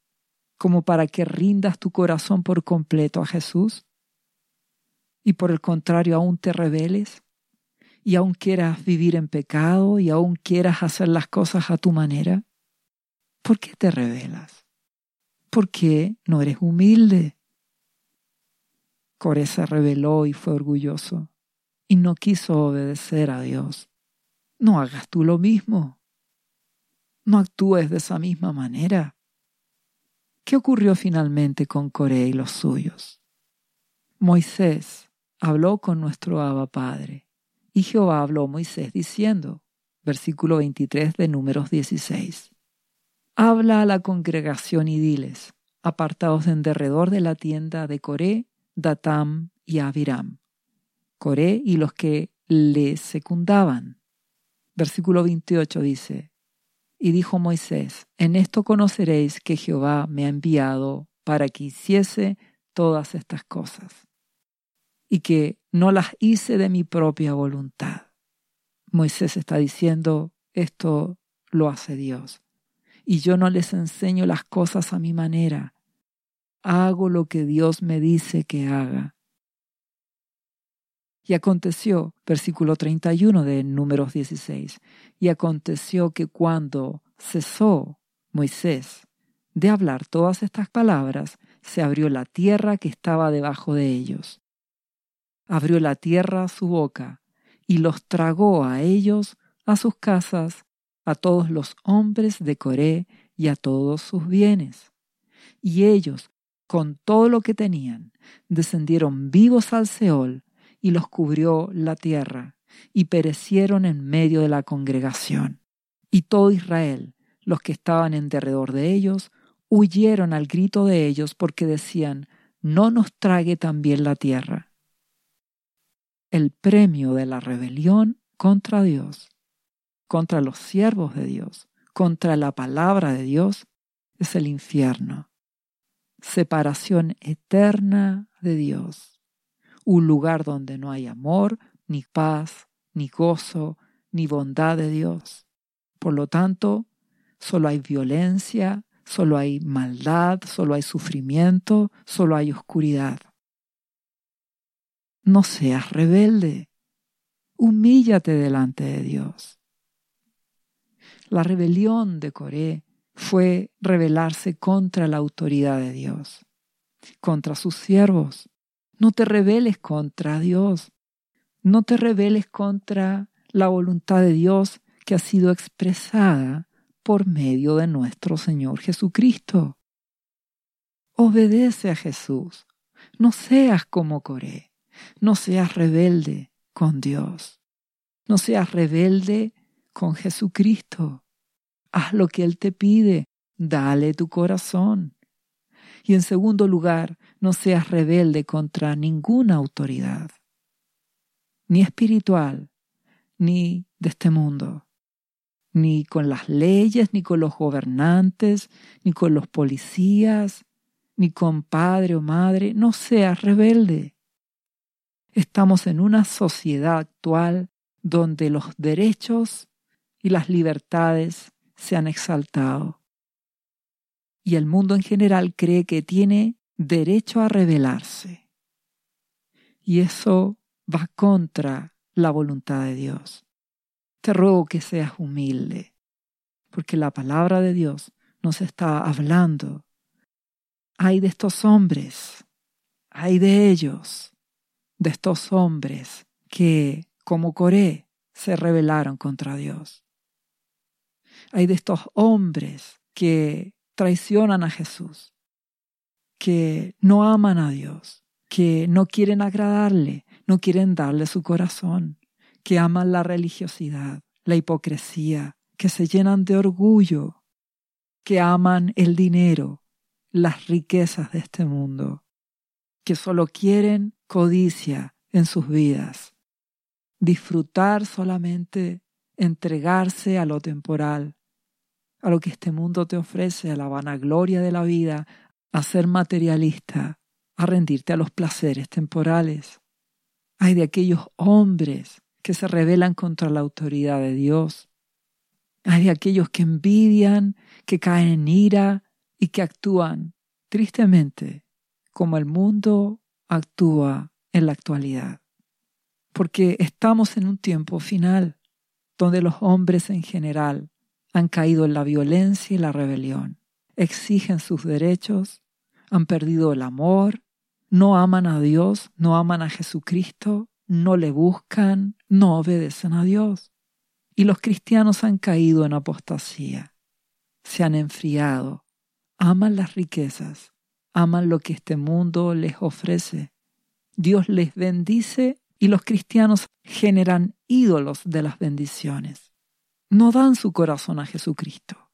como para que rindas tu corazón por completo a Jesús? Y por el contrario, aún te rebeles y aún quieras vivir en pecado y aún quieras hacer las cosas a tu manera. ¿Por qué te rebelas? ¿Por qué no eres humilde? Coré se rebeló y fue orgulloso y no quiso obedecer a Dios. No hagas tú lo mismo no actúes de esa misma manera. ¿Qué ocurrió finalmente con Coré y los suyos? Moisés habló con nuestro Abba Padre, y Jehová habló a Moisés diciendo, versículo 23 de Números 16, Habla a la congregación y diles, apartados en derredor de la tienda de Coré, Datam y Abiram. Coré y los que le secundaban. Versículo 28 dice, y dijo Moisés, en esto conoceréis que Jehová me ha enviado para que hiciese todas estas cosas, y que no las hice de mi propia voluntad. Moisés está diciendo, esto lo hace Dios, y yo no les enseño las cosas a mi manera, hago lo que Dios me dice que haga. Y aconteció, versículo 31 de Números 16, y aconteció que cuando cesó Moisés de hablar todas estas palabras, se abrió la tierra que estaba debajo de ellos. Abrió la tierra su boca y los tragó a ellos, a sus casas, a todos los hombres de Coré y a todos sus bienes. Y ellos, con todo lo que tenían, descendieron vivos al Seol y los cubrió la tierra, y perecieron en medio de la congregación. Y todo Israel, los que estaban en derredor de ellos, huyeron al grito de ellos porque decían, no nos trague también la tierra. El premio de la rebelión contra Dios, contra los siervos de Dios, contra la palabra de Dios, es el infierno. Separación eterna de Dios un lugar donde no hay amor, ni paz, ni gozo, ni bondad de Dios. Por lo tanto, solo hay violencia, solo hay maldad, solo hay sufrimiento, solo hay oscuridad. No seas rebelde. Humíllate delante de Dios. La rebelión de Coré fue rebelarse contra la autoridad de Dios, contra sus siervos, no te rebeles contra Dios. No te rebeles contra la voluntad de Dios que ha sido expresada por medio de nuestro Señor Jesucristo. Obedece a Jesús. No seas como Coré. No seas rebelde con Dios. No seas rebelde con Jesucristo. Haz lo que Él te pide. Dale tu corazón. Y en segundo lugar, no seas rebelde contra ninguna autoridad, ni espiritual, ni de este mundo, ni con las leyes, ni con los gobernantes, ni con los policías, ni con padre o madre, no seas rebelde. Estamos en una sociedad actual donde los derechos y las libertades se han exaltado. Y el mundo en general cree que tiene derecho a rebelarse. Y eso va contra la voluntad de Dios. Te ruego que seas humilde, porque la palabra de Dios nos está hablando. Hay de estos hombres, hay de ellos, de estos hombres que, como Coré, se rebelaron contra Dios. Hay de estos hombres que traicionan a Jesús, que no aman a Dios, que no quieren agradarle, no quieren darle su corazón, que aman la religiosidad, la hipocresía, que se llenan de orgullo, que aman el dinero, las riquezas de este mundo, que solo quieren codicia en sus vidas, disfrutar solamente, entregarse a lo temporal, a lo que este mundo te ofrece, a la vanagloria de la vida, a ser materialista, a rendirte a los placeres temporales. Hay de aquellos hombres que se rebelan contra la autoridad de Dios. Hay de aquellos que envidian, que caen en ira y que actúan tristemente como el mundo actúa en la actualidad. Porque estamos en un tiempo final donde los hombres en general han caído en la violencia y la rebelión, exigen sus derechos, han perdido el amor, no aman a Dios, no aman a Jesucristo, no le buscan, no obedecen a Dios. Y los cristianos han caído en apostasía, se han enfriado, aman las riquezas, aman lo que este mundo les ofrece. Dios les bendice y los cristianos generan ídolos de las bendiciones. No dan su corazón a Jesucristo.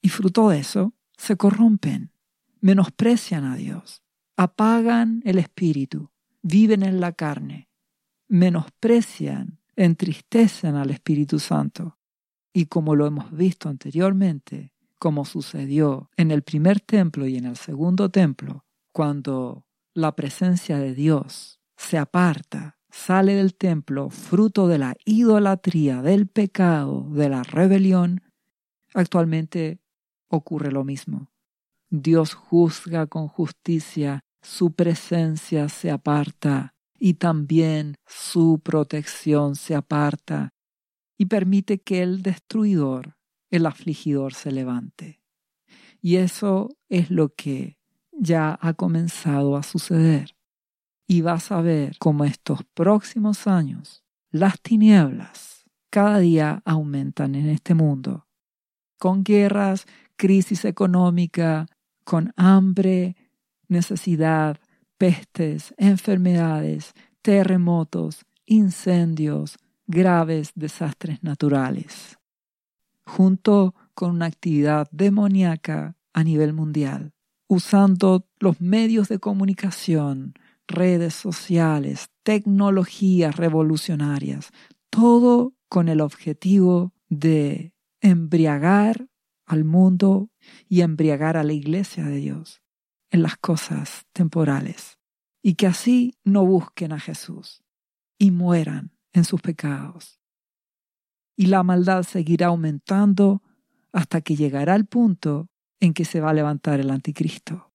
Y fruto de eso, se corrompen, menosprecian a Dios apagan el espíritu, viven en la carne, menosprecian, entristecen al Espíritu Santo. Y como lo hemos visto anteriormente, como sucedió en el primer templo y en el segundo templo, cuando la presencia de Dios se aparta, sale del templo fruto de la idolatría, del pecado, de la rebelión, actualmente ocurre lo mismo. Dios juzga con justicia su presencia se aparta y también su protección se aparta y permite que el destruidor, el afligidor, se levante. Y eso es lo que ya ha comenzado a suceder. Y vas a ver cómo estos próximos años las tinieblas cada día aumentan en este mundo, con guerras, crisis económica, con hambre, necesidad, pestes, enfermedades, terremotos, incendios, graves desastres naturales, junto con una actividad demoníaca a nivel mundial, usando los medios de comunicación, redes sociales, tecnologías revolucionarias, todo con el objetivo de embriagar al mundo y embriagar a la iglesia de Dios en las cosas temporales y que así no busquen a Jesús y mueran en sus pecados. Y la maldad seguirá aumentando hasta que llegará el punto en que se va a levantar el anticristo,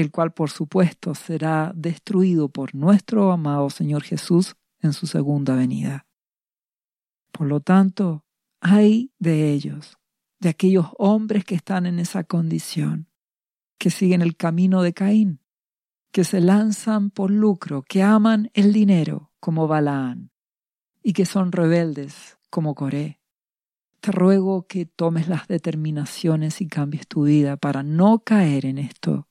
el cual por supuesto será destruido por nuestro amado Señor Jesús en su segunda venida. Por lo tanto, hay de ellos, de aquellos hombres que están en esa condición, que siguen el camino de Caín, que se lanzan por lucro, que aman el dinero como Balaán y que son rebeldes como Coré. Te ruego que tomes las determinaciones y cambies tu vida para no caer en esto,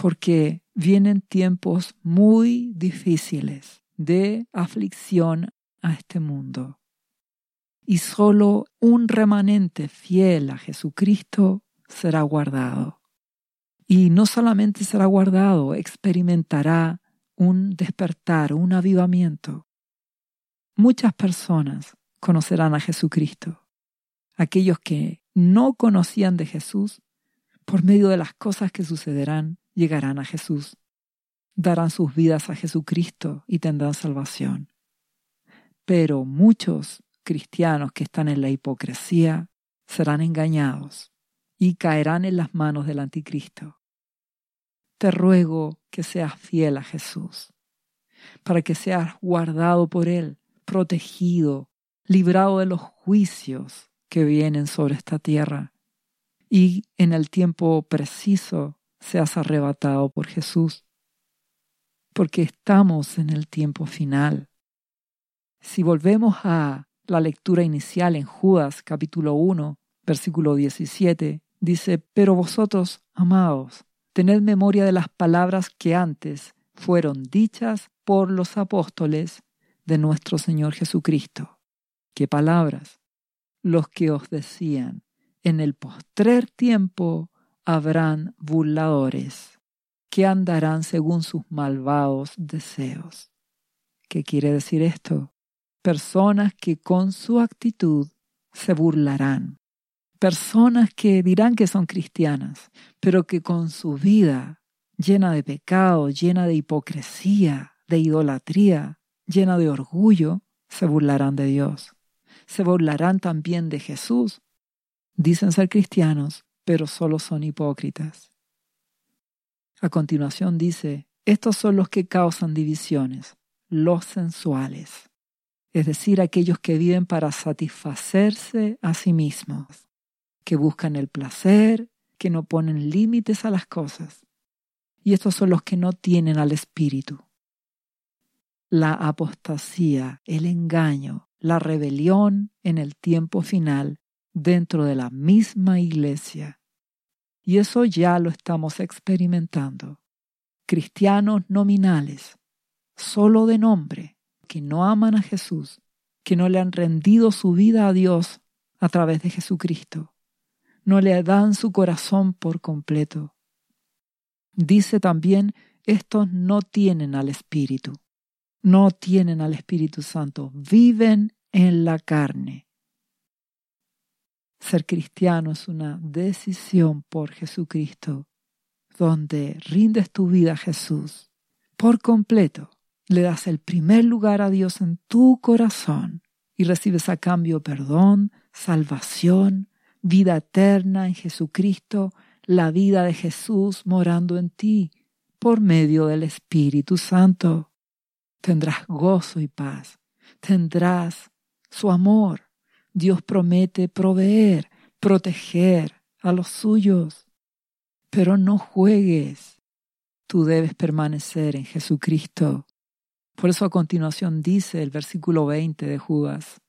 porque vienen tiempos muy difíciles de aflicción a este mundo. Y solo un remanente fiel a Jesucristo será guardado. Y no solamente será guardado, experimentará un despertar, un avivamiento. Muchas personas conocerán a Jesucristo. Aquellos que no conocían de Jesús, por medio de las cosas que sucederán, llegarán a Jesús. Darán sus vidas a Jesucristo y tendrán salvación. Pero muchos cristianos que están en la hipocresía serán engañados y caerán en las manos del anticristo. Te ruego que seas fiel a Jesús, para que seas guardado por Él, protegido, librado de los juicios que vienen sobre esta tierra, y en el tiempo preciso seas arrebatado por Jesús, porque estamos en el tiempo final. Si volvemos a la lectura inicial en Judas capítulo 1, versículo 17, dice, pero vosotros, amados, tened memoria de las palabras que antes fueron dichas por los apóstoles de nuestro Señor Jesucristo. ¿Qué palabras? Los que os decían, en el postrer tiempo habrán burladores que andarán según sus malvados deseos. ¿Qué quiere decir esto? Personas que con su actitud se burlarán. Personas que dirán que son cristianas, pero que con su vida llena de pecado, llena de hipocresía, de idolatría, llena de orgullo, se burlarán de Dios. Se burlarán también de Jesús. Dicen ser cristianos, pero solo son hipócritas. A continuación dice, estos son los que causan divisiones, los sensuales, es decir, aquellos que viven para satisfacerse a sí mismos, que buscan el placer, que no ponen límites a las cosas. Y estos son los que no tienen al Espíritu la apostasía, el engaño, la rebelión en el tiempo final dentro de la misma iglesia. Y eso ya lo estamos experimentando. Cristianos nominales, solo de nombre, que no aman a Jesús, que no le han rendido su vida a Dios a través de Jesucristo, no le dan su corazón por completo. Dice también, estos no tienen al Espíritu no tienen al Espíritu Santo, viven en la carne. Ser cristiano es una decisión por Jesucristo, donde rindes tu vida a Jesús por completo, le das el primer lugar a Dios en tu corazón y recibes a cambio perdón, salvación, vida eterna en Jesucristo, la vida de Jesús morando en ti por medio del Espíritu Santo. Tendrás gozo y paz, tendrás su amor. Dios promete proveer, proteger a los suyos, pero no juegues. Tú debes permanecer en Jesucristo. Por eso a continuación dice el versículo 20 de Judas,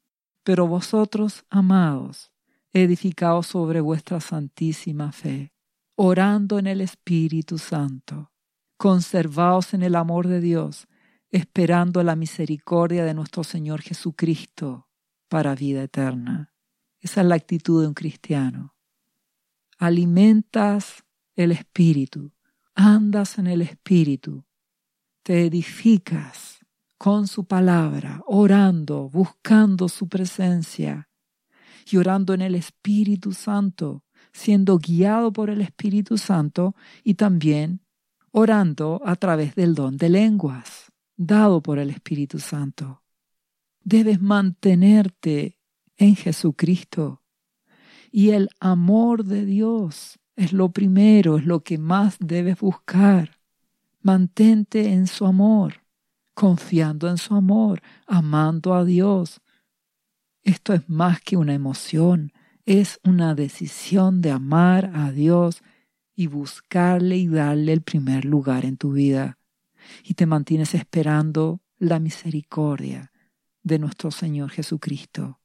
pero vosotros, amados, edificaos sobre vuestra santísima fe, orando en el Espíritu Santo, conservaos en el amor de Dios, esperando la misericordia de nuestro Señor Jesucristo para vida eterna. Esa es la actitud de un cristiano. Alimentas el espíritu, andas en el espíritu, te edificas con su palabra, orando, buscando su presencia y orando en el Espíritu Santo, siendo guiado por el Espíritu Santo y también orando a través del don de lenguas dado por el Espíritu Santo. Debes mantenerte en Jesucristo. Y el amor de Dios es lo primero, es lo que más debes buscar. Mantente en su amor, confiando en su amor, amando a Dios. Esto es más que una emoción, es una decisión de amar a Dios y buscarle y darle el primer lugar en tu vida y te mantienes esperando la misericordia de nuestro Señor Jesucristo.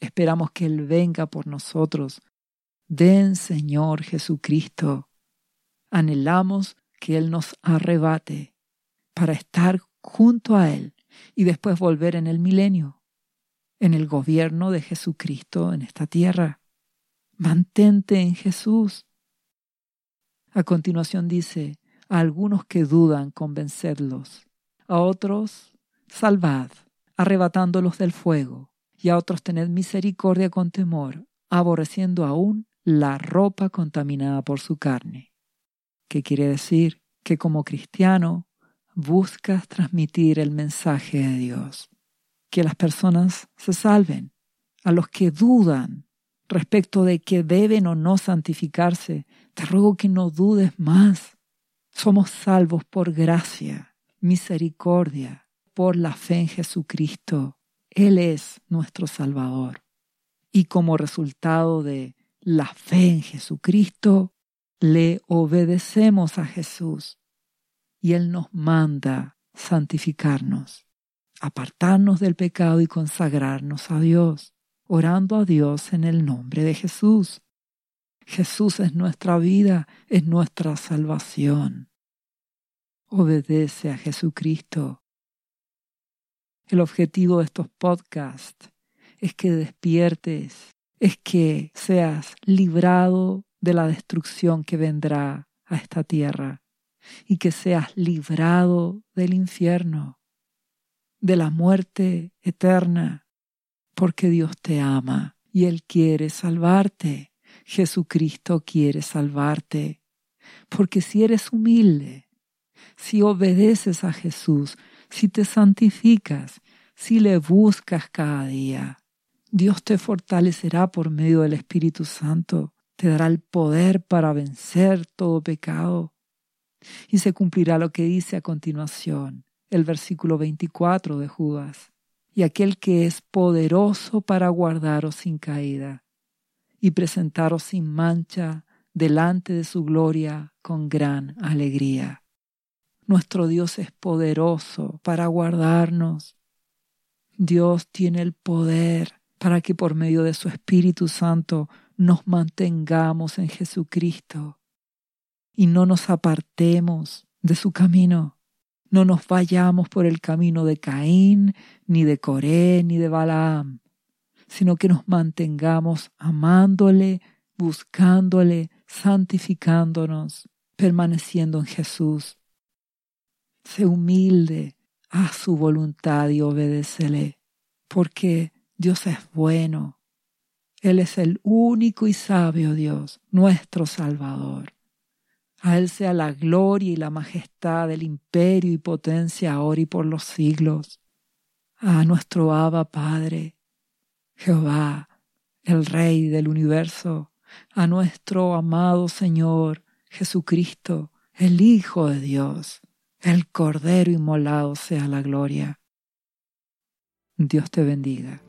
Esperamos que Él venga por nosotros. Den, Señor Jesucristo. Anhelamos que Él nos arrebate para estar junto a Él y después volver en el milenio, en el gobierno de Jesucristo en esta tierra. Mantente en Jesús. A continuación dice, a algunos que dudan convencerlos, a otros salvad, arrebatándolos del fuego, y a otros tened misericordia con temor, aborreciendo aún la ropa contaminada por su carne. ¿Qué quiere decir? Que como cristiano buscas transmitir el mensaje de Dios, que las personas se salven, a los que dudan respecto de que deben o no santificarse, te ruego que no dudes más. Somos salvos por gracia, misericordia, por la fe en Jesucristo. Él es nuestro Salvador. Y como resultado de la fe en Jesucristo, le obedecemos a Jesús y Él nos manda santificarnos, apartarnos del pecado y consagrarnos a Dios, orando a Dios en el nombre de Jesús. Jesús es nuestra vida, es nuestra salvación. Obedece a Jesucristo. El objetivo de estos podcasts es que despiertes es que seas librado de la destrucción que vendrá a esta tierra y que seas librado del infierno, de la muerte eterna, porque Dios te ama y Él quiere salvarte. Jesucristo quiere salvarte, porque si eres humilde, si obedeces a Jesús, si te santificas, si le buscas cada día, Dios te fortalecerá por medio del Espíritu Santo, te dará el poder para vencer todo pecado. Y se cumplirá lo que dice a continuación el versículo 24 de Judas. Y aquel que es poderoso para guardaros sin caída y presentaros sin mancha delante de su gloria con gran alegría. Nuestro Dios es poderoso para guardarnos. Dios tiene el poder para que por medio de su Espíritu Santo nos mantengamos en Jesucristo y no nos apartemos de su camino. No nos vayamos por el camino de Caín, ni de Coré, ni de Balaam, sino que nos mantengamos amándole, buscándole, santificándonos, permaneciendo en Jesús. Sé humilde, a su voluntad y obedécele, porque Dios es bueno. Él es el único y sabio Dios, nuestro Salvador. A Él sea la gloria y la majestad del imperio y potencia ahora y por los siglos. A nuestro Abba Padre, Jehová, el Rey del universo, a nuestro amado Señor Jesucristo, el Hijo de Dios, el Cordero inmolado sea la gloria. Dios te bendiga.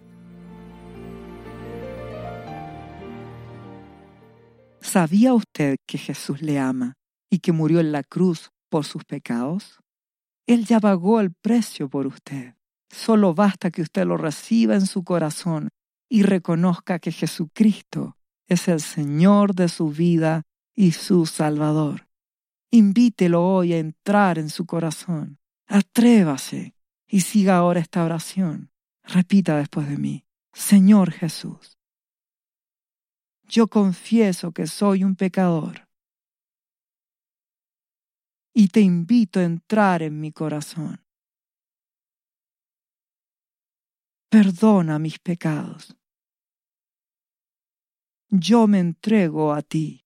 ¿Sabía usted que Jesús le ama y que murió en la cruz por sus pecados? Él ya pagó el precio por usted. Solo basta que usted lo reciba en su corazón y reconozca que Jesucristo es el Señor de su vida y su Salvador. Invítelo hoy a entrar en su corazón. Atrévase y siga ahora esta oración. Repita después de mí. Señor Jesús, yo confieso que soy un pecador. Y te invito a entrar en mi corazón. Perdona mis pecados. Yo me entrego a ti.